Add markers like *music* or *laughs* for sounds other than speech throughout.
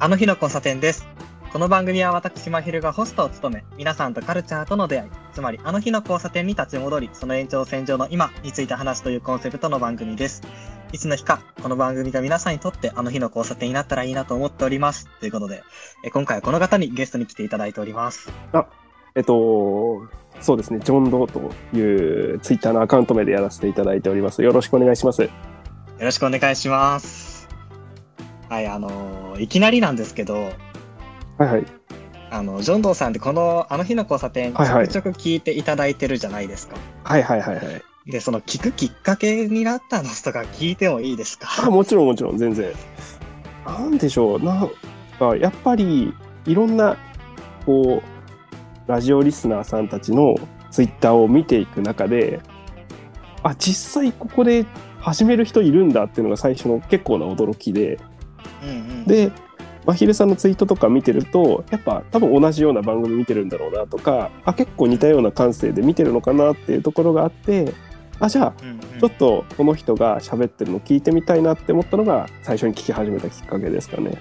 あの日の交差点です。この番組は私、まひるがホストを務め、皆さんとカルチャーとの出会い、つまりあの日の交差点に立ち戻り、その延長線上の今について話すというコンセプトの番組です。いつの日か、この番組が皆さんにとってあの日の交差点になったらいいなと思っております。ということで、え今回はこの方にゲストに来ていただいております。えっと、そうですね、ジョン・ドーというツイッターのアカウント名でやらせていただいております。よろしくお願いします。よろしくお願いします。はい、あのーいきなりなんですけど、はいはい。あの、ジョンドーさんってこのあの日の交差点、ちはいはいょくちょく聞いていただいてるじゃないですか。はいはいはいはい。で、その聞くきっかけになったのとか聞いてもいいですか？あ、もちろんもちろん、全然。なんでしょう、なんか、やっぱり、いろんな、こう、ラジオリスナーさんたちのツイッターを見ていく中で、あ、実際ここで始める人いるんだっていうのが最初の結構な驚きで、うんうん。で、まひるさんのツイートとか見てると、やっぱ多分同じような番組見てるんだろうなとか、あ、結構似たような感性で見てるのかなっていうところがあって、あ、じゃあ、ちょっとこの人が喋ってるの聞いてみたいなって思ったのが最初に聞き始めたきっかけですかね。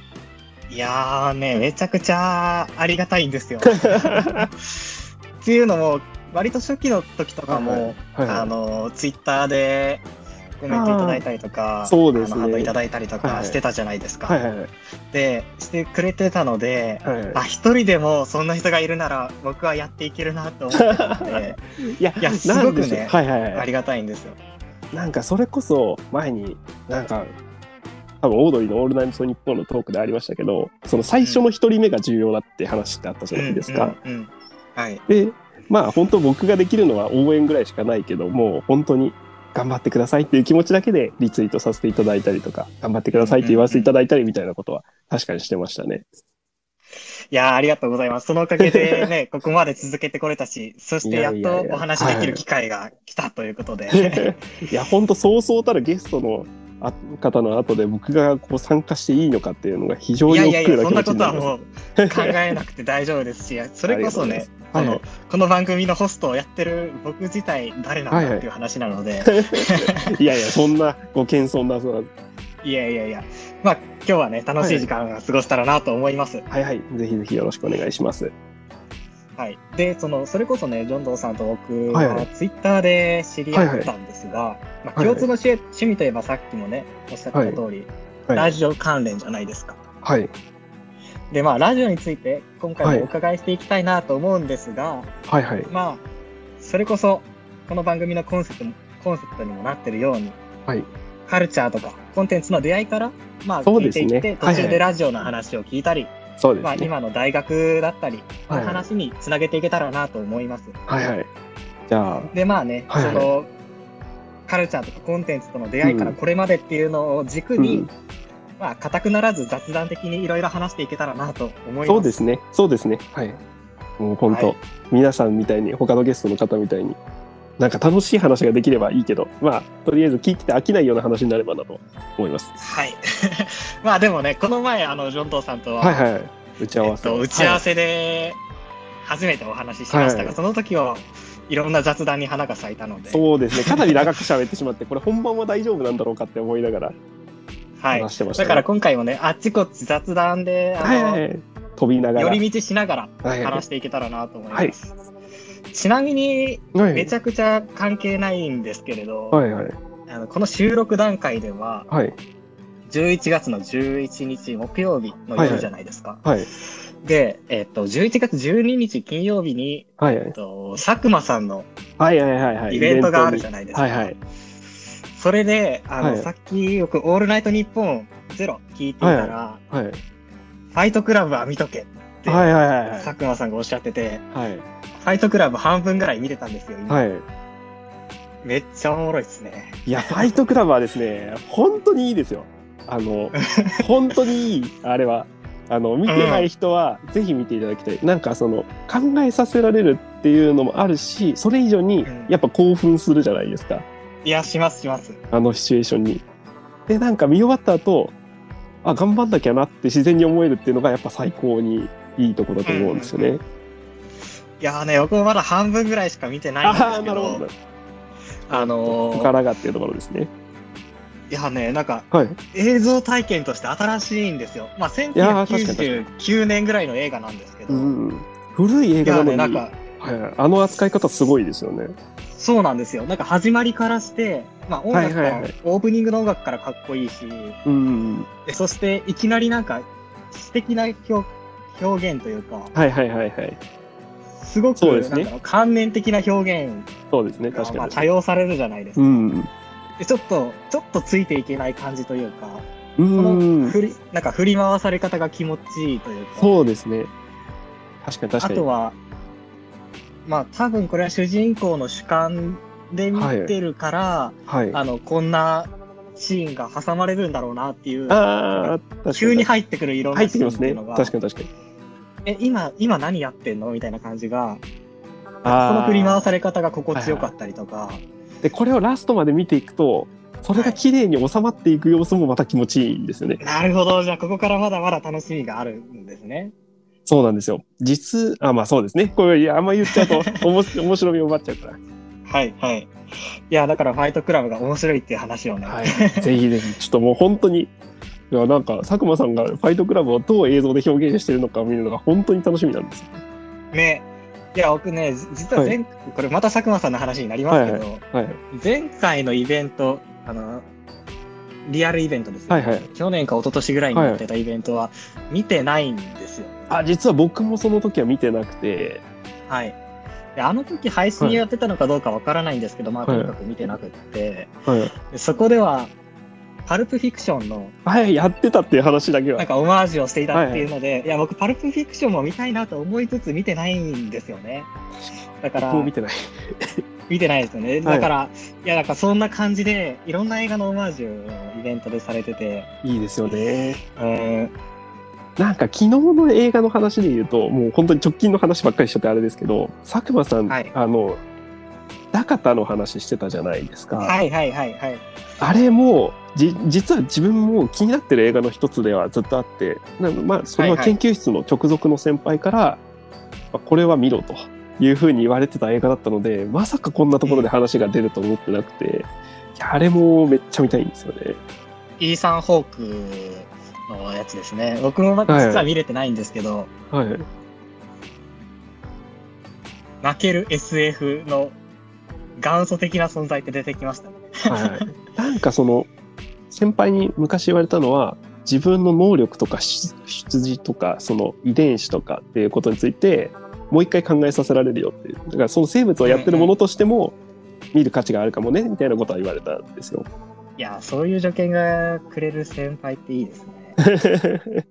いやーね、めちゃくちゃありがたいんですよ。*laughs* っていうのも、割と初期の時とかも、はいはいあの、ツイッターでコメントいただいたりとか、そうですねいただいたりとかしてたじゃないですか。はいはいはいで、してくれてたので、はいはあ、一人でもそんな人がいるなら僕はやっていけるなと思ってたので、*laughs* い。いやいやすごくねはいはいはい。ありがたいんですよ。なんかそれこそ前になんか多分オードリーの「オールナイトニッポン」のトークでありましたけどその最初の一人目が重要だって話ってあったじゃないですか。うんうんうんはい。でまあ本当僕ができるのは応援ぐらいしかないけどもう本当に頑張ってくださいっていう気持ちだけでリツイートさせていただいたりとか頑張ってくださいって言わせていただいたりみたいなことは確かにしてましたね。いやーありがとうございます。そのおかげでね、*laughs* ここまで続けてこれたし、そしてやっとお話できる機会が来たということで。*laughs* いや本当そうそうたるゲストのあ方の後で僕がこう参加していいのかっていうのが非常いに億やいやいや、そん劫なこと。はもう考えなくて大丈夫ですし、それこそね、あのありがとうござい。ま、この番組のホストをやってる僕自体誰なんだっていう話なので、い。*laughs* やいや、そんなご謙遜なそういやいやいや、まあ今日はね、楽しい時間が過ごせたらなと思います。はいはい、ぜひぜひよろしくお願いします。はい。で、その、それこそね、ジョンドーさんと僕はツイッターで知り合ったんですが、まあ、はい。はい共通の趣趣味といえばさっきもね、おっしゃってた通り、はい。ラジオ関連じゃないですか。はい、で、まあ、ラジオについて今回もお伺いしていきたいなと思うんですが、はいはい、まあ、それこそ、この番組のコンセプトもコンセプトにもなってるように、はい、カルチャーとかコンテンツの出会いから、まあ、聞いていって、途はいはい。中でラジオの話を聞いたり、まあ、そうですね。今の大学だったり、はいの話につなげていけたらなと思います。はいはい。じゃで、まあね、はいはいその、カルチャーとかコンテンツとの出会いからうんこれまでっていうのを軸あ、に、うん、まあ、固くならず雑談的にいろいろ話していけたらなと思います。そうですね、そうですね。はい。もう本当、はい皆さんみたいに、他のゲストの方みたいに、なんか楽しい話ができればいいけど、まあ、とりあえず聞いてて飽きないような話になればなと思います。はい。*laughs* まあでもね、この前、あの、ジョントーさんとは、はいはいはい。打ち合えっわせ。と、打ち合わせで初めてお話ししましたが、はいその時はいろんな雑談に花が咲いたので、そうですね、かなり長く喋ってしまって、これ本番は大丈夫なんだろうかって思いながらはい。話してました、ねだから今回もね、あっちこっち雑談で、あの、はいはいはい。飛びながら。寄り道しながらはいはい話していけたらなと思います。ちなみに、はいめちゃくちゃ関係ないんですけれど、はいはい。あのこの収録段階では、はい。11月の11日木曜日の夜じゃないですか。はい。で、えっと、11月12日金曜日に、はいはいえっ。と、佐久間さんのはいはいはいはい。イベントがあるじゃなないですか。はいはい。それで、あの、はいさっきよくオールナイトニッポンゼロ聞いていたら、はい。ファイトクラブは見とけって、はいはいはいはい。佐久間さんがおっしゃってて、はい。ファイトクラブ半分ぐらい見れたんですよ、今。はい。めっちゃおもろいですね。いや、ファイトクラブはですね、本当にいいですよ。あの、*laughs* 本当にいい、あれは。あの、見てない人は、ぜひ見ていただきたい。なんか、その、考えさせられるっていうのもあるし、それ以上にうん、やっぱ興奮するじゃないですか。いや、します、します。あのシチュエーションに。で、なんか見終わった後、あ、頑張んなきゃなって自然に思えるっていうのが、やっぱ最高にいいとこだと思うんですよね。いやーね、僕もまだ半分ぐらいしか見てないんですああ、けど、なるほど。あのーからがっていうところですね。いやね、なんかはい。映像体験として新しいんですよ。まあ、やー確かに確1999年ぐらいの映画なんですけど。うん。古い映画なのに、なんか、はい、あの扱い方すごいですよね。そうなんですよ。なんか始まりからして、まあ音楽ははいオープニングの音楽からかっこいいし、うん。でそしていきなりなんか詩的な表表現というか、はいはいはいはい。すごくそうですね観念的な表現そうですね、確かに。多用されるじゃないですか。うん。でちょっと、ちょっとついていけない感じというか、うこのん。振り、なんか振り回され方が気持ちいいというか、そうですね。確かに確かに。あとは、まあ多分これは主人公の主観で見てるから、はい。ああの、こんなシーンが挟まれるんだろうなっていう。急に入ってくるいろんなシ入ってきますね。ーンっていうのが、確かに確かに。え、今、今何やってんの？みたいな感じが、その振り回され方が心地よかったりとか、で、これをラストまで見ていくと、それが綺麗に収まっていく様子もまた気持ちいいんですよね。なるほど、じゃあここからまだまだ楽しみがあるんですね。そうなんですよ。実、あ、まあそうですね。これ、あんま言っちゃうと、*laughs* おもし面白みを奪っちゃうから。はい、はい。いや、だからファイトクラブが面白いっていう話をね、はい。ぜひぜひ、ちょっともう本当に、いや、なんか、佐久間さんがファイトクラブをどう映像で表現してるのかを見るのが本当に楽しみなんですよ。ね。いや、僕ね、じ実は前、これまた佐久間さんの話になりますけど、はい。前回のイベント、あの、リアルイベントですね、はいはい去年か一昨年ぐらいにやってたイベントは見てないんですよ。あ、実は僕もその時は見てなくて、はい。であの時配信やってたのかどうかわからないんですけど、まあとにかく見てなくって、はい。でそこでは、パルプフィクションのはい、やってたっていう話だけはなん。かオマージュをしていたっていうので、いや、僕パルプフィクションも見たいなと思いつつ見てないんですよね。だから、見てない。見てないですよね。だから、い、や、なんかそんな感じで、いろんな映画のオマージュをイベントでされてて、いいですよね。うん、なんか昨日の映画の話で言うと、もう本当に直近の話ばっかりしちゃってあれですけど、佐久間さん、はいあの、ダカタの話してたじゃないですか。はいはいはいはい。あれも、じ、実は自分も気になってる映画の一つではずっとあって、なまあ、それははいはい研究室の直属の先輩から、まあこれは見ろというふうに言われてた映画だったので、まさかこんなところで話が出ると思ってなくて、あれもめっちゃ見たいんですよね。イーサン・ホークのやつですね。僕も実は見れてないんですけど、はい。泣ける SF の元祖的な存在って出てきましたね。はい、なんかその先輩に昔言われたのは自分の能力とか出出自とかその遺伝子とかっていうことについてもう一回考えさせられるよっていうだからその生物をやってるものとしても見る価値があるかもねみたいなことは言われたんですよ。いや、そういう助言がくれる先輩っていいですね。*laughs*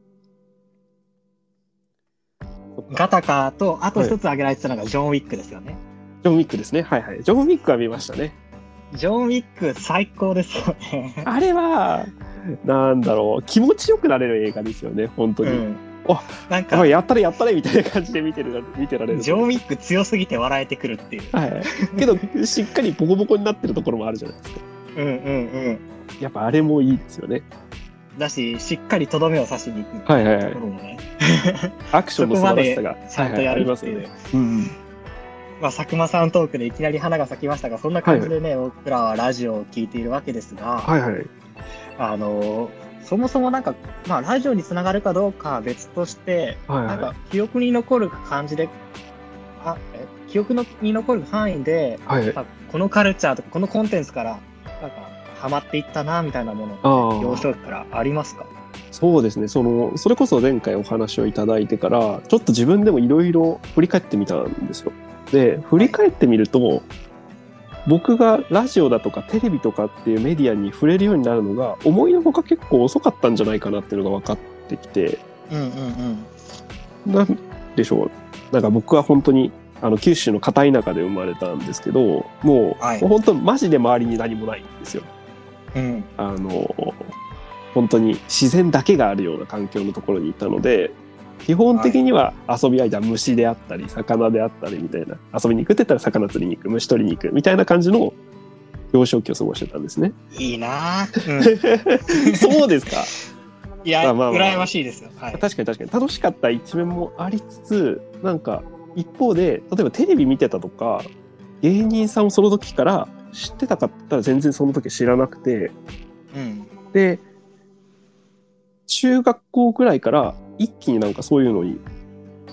ガタカと、あと一つ挙げられてたのがジョン・ウィックですよね。ジョン・ウィックですね。はいはい。ジョン・ウィックは見ましたね。ジョン・ウィック最高ですよね。*laughs* あれは、なんだろう、気持ちよくなれる映画ですよね、本当に。うんあ。なんかあ、やったれやったれみたいな感じで見てる見てられる。ジョン・ウィック強すぎて笑えてくるっていう。はい。けど、しっかりボコボコになってるところもあるじゃないですか。うんうんうん。やっぱあれもいいですよね。だし、しっかりとどめを刺しに行くってはいはいはいところもね、アクションの素晴らしさが。ちゃんとやるっていう。はいはいありますよね。うん。まあ、佐久間さんトークでいきなり花が咲きましたが、そんな感じでね、僕らはラジオを聞いているわけですが、はいはい。あのーそもそもなんか、まあ、ラジオにつながるかどうかは別として、はいはなんか、記憶に残る感じで、あ、え記憶のに残る範囲で、い。はい。まあこのカルチャーとか、このコンテンツから、なんか、ハマっていったな、みたいなもの、あ幼あ。少期からありますか？そうですね。その、それこそ前回お話をいただいてから、ちょっと自分でもいろいろ振り返ってみたんですよ。で、振り返ってみると、僕がラジオだとかテレビとかっていうメディアに触れるようになるのが、思いのほか結構遅かったんじゃないかなっていうのが分かってきて、うんうんうん。なんでしょう。なんか僕は本当に、あの、九州の片田舎で生まれたんですけど、もう、はいもう本当マジで周りに何もないんですよ。うん。あの、本当に自然だけがあるような環境のところにいたので、基本的には遊び相手は虫であったり、魚であったりみたいな、遊びに行くって言ったら魚釣りに行く、虫取りに行くみたいな感じの幼少期を過ごしてたんですね。いいなぁ。うん。*laughs* そうですか。いや、まあまあまあ羨ましいですよ。はい。確かに確かに楽しかった一面もありつつなんか一方で例えばテレビ見てたとか芸人さんをその時から知ってたかったら全然その時知らなくてうん。で、中学校ぐらいから一気になんかそういうのに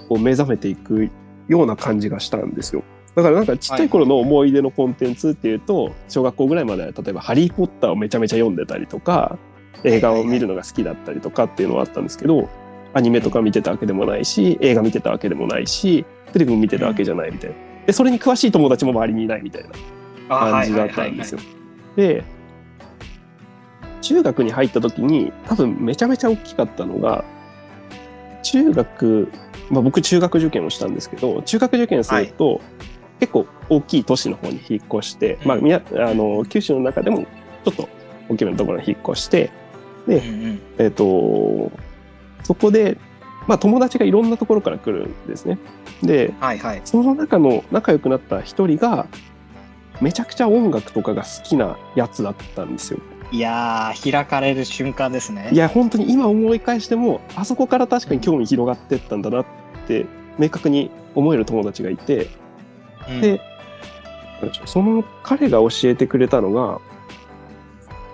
こう目覚めていくような感じがしたんですよ。だからなんかちっちゃい頃の思い出のコンテンツっていうと、小学校ぐらいまでは例えば「ハリー・ポッター」をめちゃめちゃ読んでたりとか映画を見るのが好きだったりとかっていうのはあったんですけどアニメとか見てたわけでもないし映画見てたわけでもないしテレビも見てたわけじゃないみたいな。でそれに詳しい友達も周りにいないみたいなあ感じだったんですよ。。で中学に入った時に多分めちゃめちゃ大きかったのが中学、まあ、僕中学受験をしたんですけど中学受験すると、結構大きい都市の方に引っ越して、まあ、みやあの九州の中でもちょっと大きめのところに引っ越してはいはいはいうんうんえっ、とそこで、まあ、友達がいろんなところから来るんですね。ではいはい。その中の仲良くなった一人がめちゃくちゃ音楽とかが好きなやつだったんですよ。いやー、開かれる瞬間ですね。いや本当に今思い返してもあそこから確かに興味広がってったんだなって明確に思える友達がいてうん、でその彼が教えてくれたのが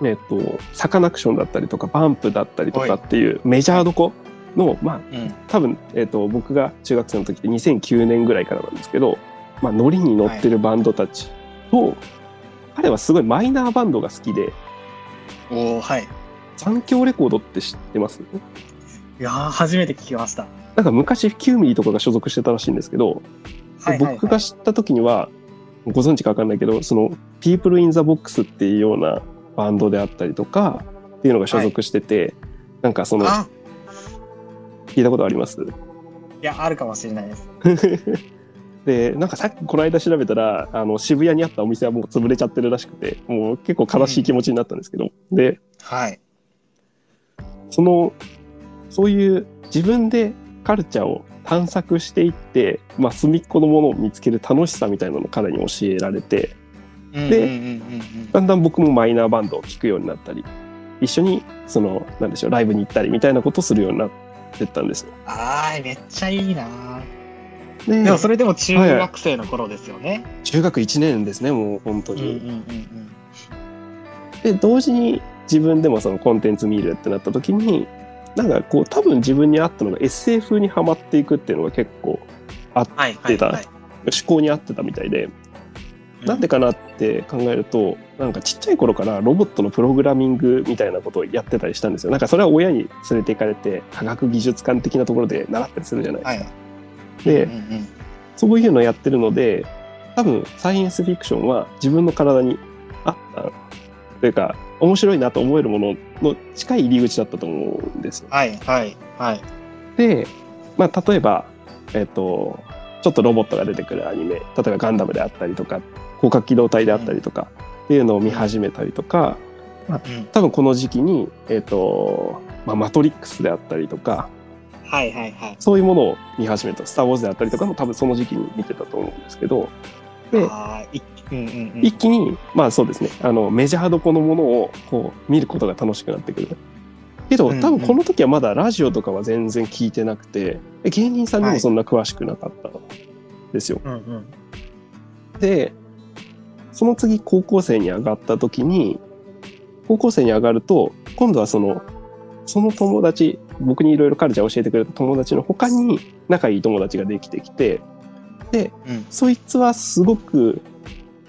えっとサカナクションだったりとかバンプだったりとかっていうメジャーどこのまあうん、多分、えっと僕が中学生の時って2009年ぐらいからなんですけど、まあ、ノリに乗ってるバンドたちと、彼はすごいマイナーバンドが好きでおーはい。残響レコードって知ってます？いやー、初めて聞きました。なんか昔9ミリとかが所属してたらしいんですけど、はいはいはい僕が知った時にはご存知か分かんないけどその「People in the Box」っていうようなバンドであったりとかっていうのが所属してて、なんかそのあ聞いたことあります？いや、あるかもしれないです。*laughs* でなんかさっきこの間調べたらあの渋谷にあったお店はもう潰れちゃってるらしくてもう結構悲しい気持ちになったんですけど、ではい。そのそういう自分でカルチャーを探索していって、まあ、隅っこのものを見つける楽しさみたいなのを彼に教えられてうんうんうんうんだんだん僕もマイナーバンドを聴くようになったり一緒にそのなんでしょうライブに行ったりみたいなことをするようになってったんですよ。あー、めっちゃいいなーででもそれでも中学生の頃ですよね。中学1年ですねもう本当に。うんうんうんうん。で同時に自分でもそのコンテンツ見るってなった時になんかこう多分自分に合ったのが SF にはまっていくっていうのが結構はいはい出たはい。思考に合ってたみたいで、なんでかなって考えるとなんかちっちゃい頃からロボットのプログラミングみたいなことをやってたりしたんですよなんかそれは親に連れて行かれて科学技術館的なところで習ったりするじゃないですか。はい。で、うんうんそういうのをやってるので多分サイエンスフィクションは自分の体に合ったというか面白いなと思えるものの近い入り口だったと思うんですよ。はいはいはい。で、まあ、例えば、えっと、ちょっとロボットが出てくるアニメ例えばガンダムであったりとか広角機動隊であったりとかっていうのを見始めたりとかうん多分この時期に、えっとまあ、マトリックスであったりとかはいはいはい。そういうものを見始めた。スター・ウォーズであったりとかも多分その時期に見てたと思うんですけど。でうんうんうん。一気にまあそうですね。あのメジャーどこのものをこう見ることが楽しくなってくる。けどうん多分この時はまだラジオとかは全然聞いてなくて芸人さんにもそんな詳しくなかったんですよ。うんうん。でその次高校生に上がった時に高校生に上がると今度はそのその友達僕にいろいろカルチャー教えてくれた友達の他に仲いい友達ができてきてうんそいつはすごく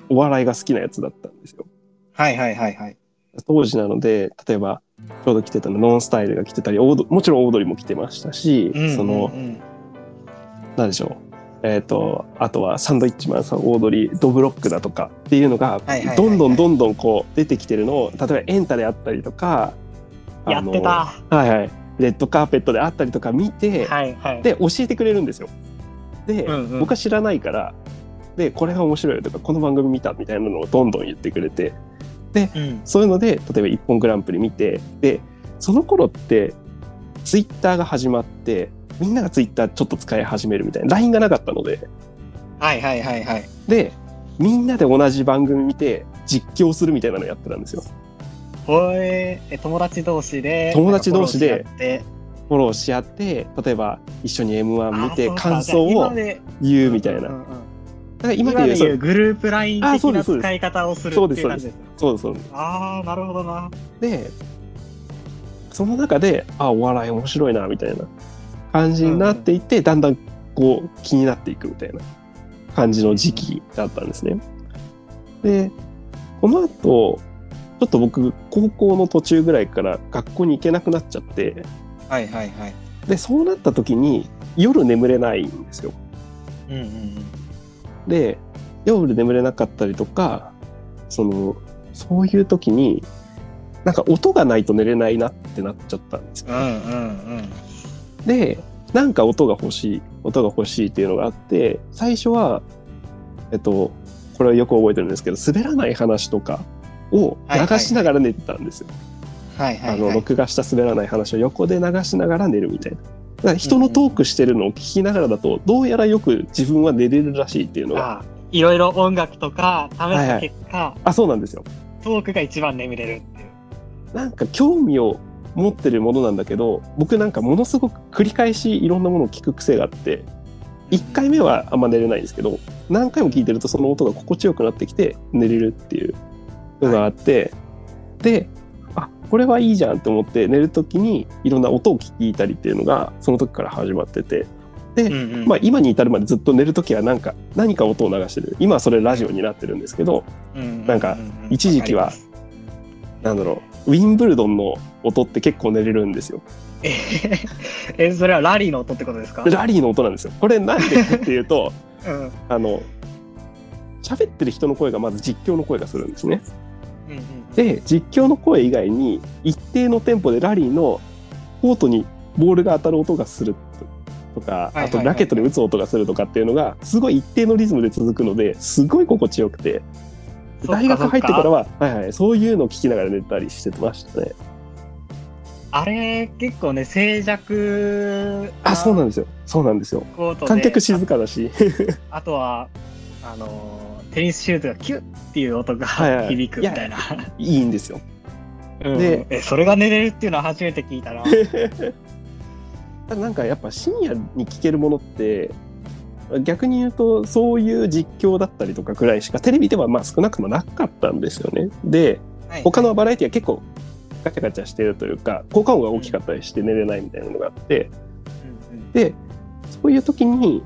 お笑いが好きなやつだったんですよ。はいはいはいはい。当時なので例えばちょうど来てたのノンスタイルが来てたりもちろんオードリーも来てましたし、うんうんうんそのなんでしょうえっ、とあとはサンドイッチマンさんオードリードブロックだとかっていうのがどんどんどんどんこう出てきてるのを例えばエンタであったりとかやってた。はいはいレッドカーペットであったりとか見て、はいはい。で教えてくれるんですよ。で、うんうん僕は知らないからでこれが面白いよとかこの番組見たみたいなのをどんどん言ってくれてうんそういうので例えば「一本グランプリ」見てでその頃ってツイッターが始まってみんながツイッターちょっと使い始めるみたいな LINE がなかったのではいはいはいはい。でみんなで同じ番組見て実況するみたいなのやってたんですよ。ほええ友達同士で。友達同士で。フォローし合って。例えば一緒に m 1見て感想を言うみたいな。うんうんから今今でいうグループライン的な使い方をするっていう感じですね。そうですそうです。ああ、なるほどな。でその中であお笑い面白いなみたいな感じになっていって、だんだんこう気になっていくみたいな感じの時期だったんですね。でこの後ちょっと僕高校の途中ぐらいから学校に行けなくなっちゃってはいはいはい。でそうなった時に夜眠れないんですよ。うんうんうん。で夜眠れなかったりとかそのそういう時になんか音がないと寝れないなってなっちゃったんですようんうんうん。でなんか音が欲しい音が欲しいっていうのがあって最初はえっとこれはよく覚えてるんですけど滑らない話とかを流しながら寝てたんですよ。はいはい、はい。あの録画した滑らない話を横で流しながら寝るみたいな。だから人のトークしてるのを聞きながらだとどうやらよく自分は寝れるらしいっていうのがあいろいろ音楽とか試した結果、あそうなんですよ。トークが一番眠れるっていう。なんか興味を持ってるものなんだけど僕なんかものすごく繰り返しいろんなものを聞く癖があって1回目はあんま寝れないんですけど何回も聞いてるとその音が心地よくなってきて寝れるっていうのがあって、であこれはいいじゃんって思って寝る時にいろんな音を聞いたりっていうのがその時から始まっててで、うんうんまあ、今に至るまでずっと寝る時はなんか何か音を流してる今はそれラジオになってるんですけどうんうんなんか一時期はわかりますなんだろうウィンブルドンの音って結構寝れるんですよ。ええ、それはラリーの音ってことですか？ラリーの音なんですよ。これなんでかっていうと *laughs* うんあの喋ってる人の声がまず実況の声がするんですね。うんうん。で実況の声以外に一定のテンポでラリーのコートにボールが当たる音がするとかあとラケットで打つ音がするとかっていうのがすごい一定のリズムで続くのですごい心地よくて。大学入ってからははいはい、そういうのを聞きながら寝たりしてましたね。あれ結構ね静寂あそうなんですよ。そうなんですよ。観客静かだし。あ *laughs* あとはあのーテニスシューズがキュッっていう音がはいはい。響くみたいな、いいんですよ。うん。でえそれが寝れるっていうのは初めて聞いたな。*laughs* なんかやっぱ深夜に聞けるものって逆に言うとそういう実況だったりとかくらいしかテレビではまあ少なくともなかったんですよね。で他のバラエティは結構ガチャガチャしてるというか効果音が大きかったりして寝れないみたいなのがあって。うんうん。でそういう時に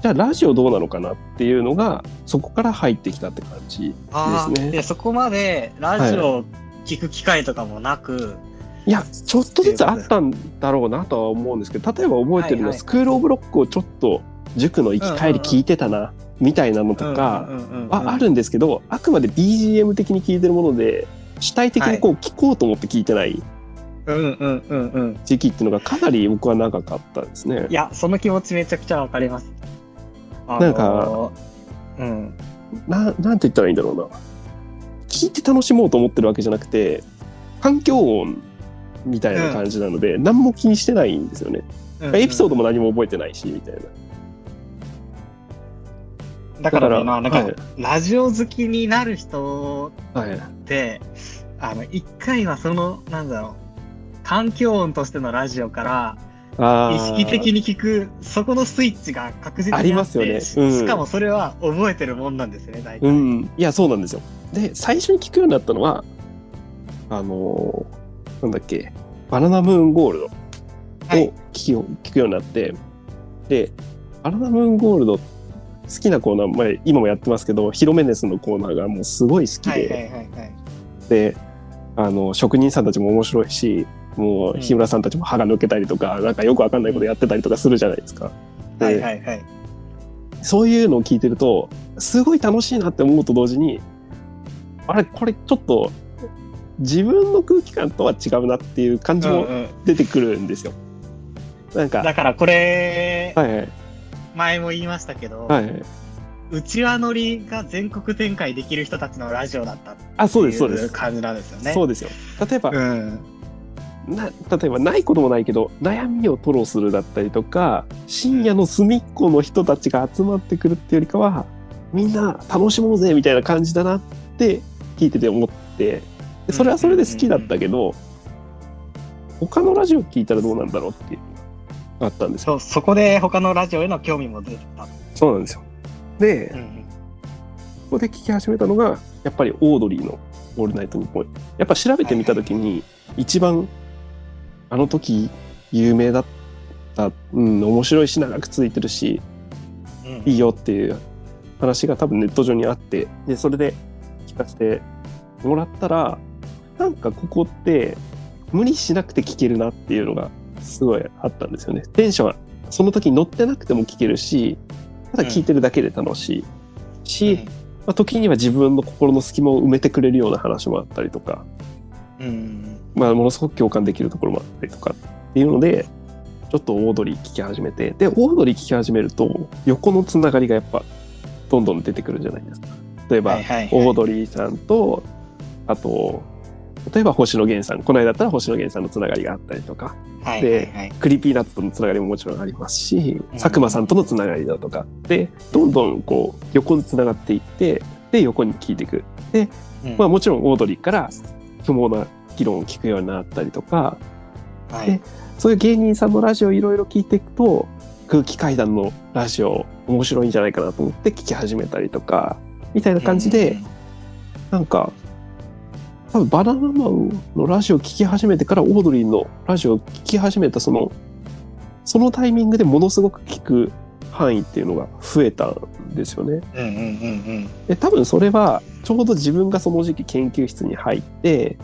じゃあラジオどうなのかなっていうのがそこから入ってきたって感じあですね。ーでそこまでラジオを聞く機会とかもなく、いやちょっとずつあったんだろうなとは思うんですけど例えば覚えてるのは、はいはい。スクール・オブ・ロックをちょっと塾の行き帰り聞いてたな、みたいなのとか、うんうんうんうんああるんですけどあくまで BGM 的に聞いてるもので主体的にこう聞こうと思って聞いてないうんうんうんうん。時期っていうのがかなり僕は長かったですね。い。やその気持ちめちゃくちゃわかりますあのーなんかうん。ななんて言ったらいいんだろうな。聞いて楽しもうと思ってるわけじゃなくて環境音みたいな感じなので、何も気にしてないんですよね。エピソードも何も覚えてないしみたいな。だからまあなんか、はい。ラジオ好きになる人はい。ってあの一回はそのなんだろう環境音としてのラジオから意識的に聞くそこのスイッチが確実にありますよね。しうん。しかもそれは覚えてるもんなんですよね大体、うん、いや、そうなんですよ。で、最初に聞くようになったのは、あのーなんだっけ、バナナムーンゴールドをはい聞きよ聞くようになって、で、バナナムーンゴールド、好きなコーナー、まあ、今もやってますけど、ヒロメネスのコーナーがもうすごい好きで、はいはいはいはい。で、あの、職人さんたちも面白いし、もううん日村さんたちも歯が抜けたりとか、なんかよくわかんないことやってたりとかするじゃないですか。ではいはいはいそういうのを聞いてると、すごい楽しいなって思うと同時に、あれ、これちょっと、自分の空気感とは違うなっていう感じもうんうん出てくるんですよ。なんか、だからこれ、はいはい、前も言いましたけど、はい。うちわ乗りが全国展開できる人たちのラジオだったってあ、そうです、そうです。いう感じなんですよね。そうですよ。例えば、うん。な例えばないこともないけど悩みを吐露するだったりとか深夜の隅っこの人たちが集まってくるっていうよりかはみんな楽しもうぜみたいな感じだなって聞いてて思ってでそれはそれで好きだったけど他のラジオ聞いたらどうなんだろうっていうあったんですよ。そこで他のラジオへの興味も出た。そうなんですよ。で、うんうんここで聞き始めたのが、やっぱりオードリーのオールナイトニッポン。やっぱ調べてみたときに、一番、あの時、有名だった、うん、面白いし、長く続いてるし、うん。いいよっていう話が多分ネット上にあって、で、それで聞かせてもらったら、なんかここって、無理しなくて聞けるなっていうのが、すごいあったんですよね。テンションは、その時乗ってなくても聞けるし、ただ聞いてるだけで楽しいし、まあ、時には自分の心の隙間を埋めてくれるような話もあったりとか、うんうんまあ、ものすごく共感できるところもあったりとかっていうので、ちょっとオードリー聞き始めて、で、オードリー聞き始めると、横のつながりがやっぱ、どんどん出てくるじゃないですか。例えば、はいはいはい。オードリーさんと、あと、例えば星野源さん、この間だったら星野源さんのつながりがあったりとか、はいはいはい。 Creepy Nuts とのつながりももちろんありますし、うん。佐久間さんとのつながりだとか。でどんどんこう横につながっていってで横に聞いていく。で、うん。まあ、もちろんオードリーから不毛な議論を聞くようになったりとかはいそういう芸人さんのラジオをいろいろ聞いていくと空気階段のラジオ面白いんじゃないかなと思って聞き始めたりとかみたいな感じで、なんか多分バナナマンのラジオを聞き始めてからオードリーのラジオを聞き始めたそのそのタイミングでものすごく聞く範囲っていうのが増えたんですよね。で多分それはちょうど自分がその時期研究室に入って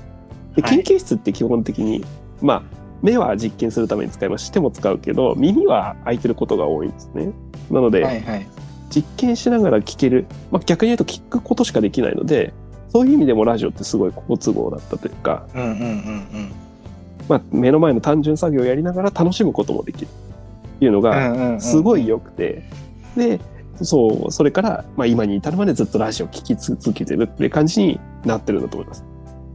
ではい。研究室って基本的に、まあ目は実験するために使います。し手も使うけど耳は開いてることが多いんですね。なので、はいはい。実験しながら聞ける、まあ、逆に言うと聞くことしかできないのでそういう意味でもラジオってすごい好都合だったというか、うんうんうんまあ、目の前の単純作業をやりながら楽しむこともできるっていうのうんがうんうんうん。すごい良くて、でそうそれから、まあ、今に至るまでずっとラジオ聞き続けてるっていう感じになってるんだと思います。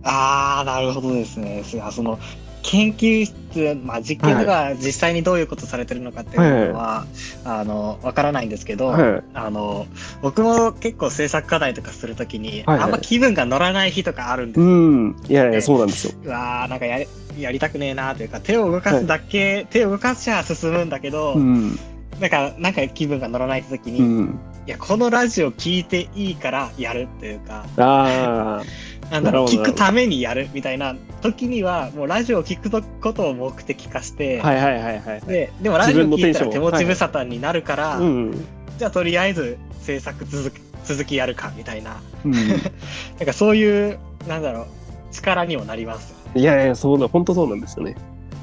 ああなるほどですね。その研究室、まあ、実験とか実際にどういうことされてるのかっていうのは、あのわからないんですけど、はい。あの僕も結構制作課題とかするときに、はいはい。あんま気分が乗らない日とかあるんですうよ。ん。いやいやそうなんですよ。うわーなんかややりたくねえなというか手を動かすだけ、手を動かしちゃ進むんだけど、うん。なんかなんか気分が乗らない時に、いうん、やこのラジオ聞いていいからやるっていうかあなんだろう。なるほど聞くためにやるみたいな時にはもうラジオを聞くことを目的化して、あはいはいはいはい。ででもラジオ聞いたら手持ち無沙汰になるから、うんじゃあとりあえず制作続き続きやるかみたいな。うん。*laughs* なんかそういうなんだろう力にもなります。いやいや、そうだ、本当そうなんですよね。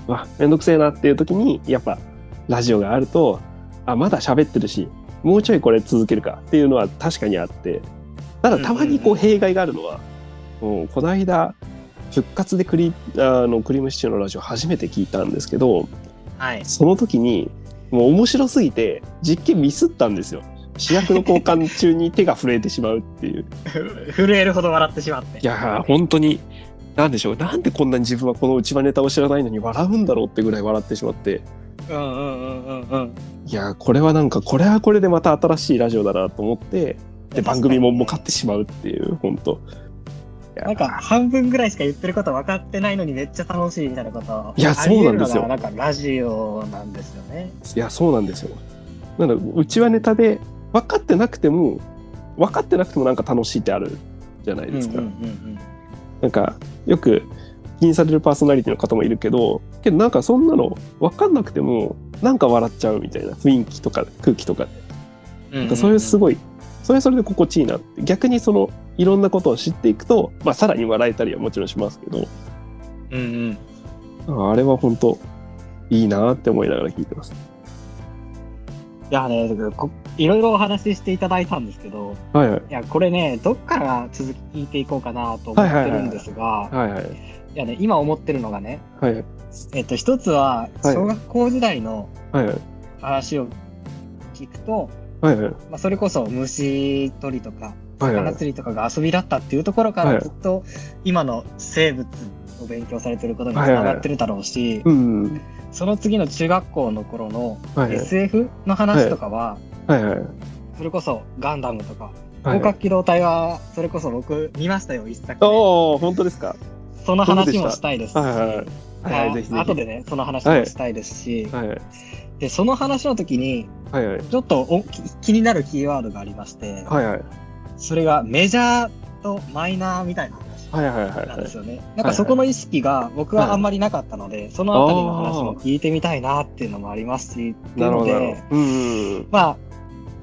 わ、めんどくせえなっていう時に、やっぱ、ラジオがあると、あ、まだ喋ってるし、もうちょいこれ続けるかっていうのは確かにあって、ただたまにこううんうん弊害があるのは、もうこの間、復活でクリあのクリームシチューのラジオ初めて聞いたんですけど、はい。その時に、もう面白すぎて、実験ミスったんですよ。主役の交換中に手が震えてしまうっていう。*laughs* 震えるほど笑ってしまって。いやー、本当に、なんでしょう、なんでこんなに自分はこの内輪ネタを知らないのに笑うんだろうってぐらい笑ってしまって、うんうんうんうんうん。いやー、これはなんか、これはこれでまた新しいラジオだなと思って、で、番組ももかってしまうっていう、本当。なんか半分ぐらいしか言ってること分かってないのにめっちゃ楽しいみたいなこといやそうなんですよなんかラジオなんですよね。いや、そうなんですよ。なので、内輪ネタで分かってなくても、分かってなくてもなんか楽しいってあるじゃないですか。うんうんうんなんか、よく気にされるパーソナリティの方もいるけど、けどなんかそんなの分かんなくても、なんか笑っちゃうみたいな雰囲気とか空気とかでうん。なんかそういうすごい、それはそれで心地いいなって。逆にその、いろんなことを知っていくと、まあさらに笑えたりはもちろんしますけど、うんうん。ああれは本当いいなって思いながら聞いてます。いやね、こいろいろお話ししていただいたんですけど、はいはい。いや、これね、どっから続き聞いていこうかなと思ってるんですが、はいはい。いやね、今思ってるのがね、はいはい。えっと、一つは、はい小学校時代の。話を聞くと、はいはい。まあ、それこそ虫取りとか、はいはい。魚釣りとかが遊びだったっていうところかはいらずっと今の生物を勉強されてることにつながってるだろうし、うん。その次の中学校の頃のはいはい。SF の話とかは、はいはい。それこそガンダムとか、はい広角機動隊はそれこそ僕見ましたよ、一作目。おお本当ですか？その話もした？いですし、はいはいはい。後でね、その話もしたいですし、はいはい。で、その話の時に、はいはい。ちょっとおき気になるキーワードがありまして、はいはい。それがメジャーとマイナーみたいな話はいはいはいはいなんです。よね。なんかそこの意識が僕はあんまりなかったので、そのあたりの話も聞いてみたいなっていうのもありますし、っていうので、うんうんまあ、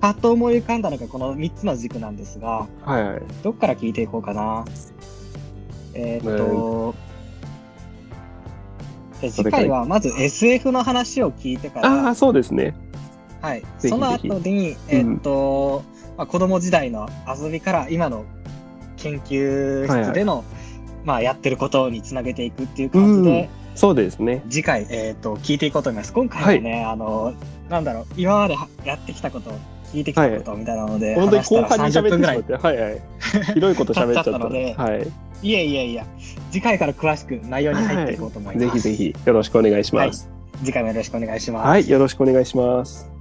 パッと思い浮かんだのがこの3つの軸なんですが、うん。はいはい。どっから聞いていこうかな。えーっと、で次回はまず SF の話を聞いてから、ああ、そうですね。はい、その後に、えーっと、まあ、子供時代の遊びから今の研究室での、まあ、やってることにつなげていくっていう感じで、そうですね。次回、えーっと、聞いていこうと思います。今回はね、あの、なんだろう、今まではやってきたこと、聞いてきたことみたいなので、本当に後半に30分ぐらい喋ってしまっ。て、はいはい。ひどいこと喋っちゃったのではい。いえいえいえ、次回から詳しく内容に入っていこうと思います。ぜひぜひよろしくお願いします。次回もよろしくお願いします。はい、よろしくお願いします。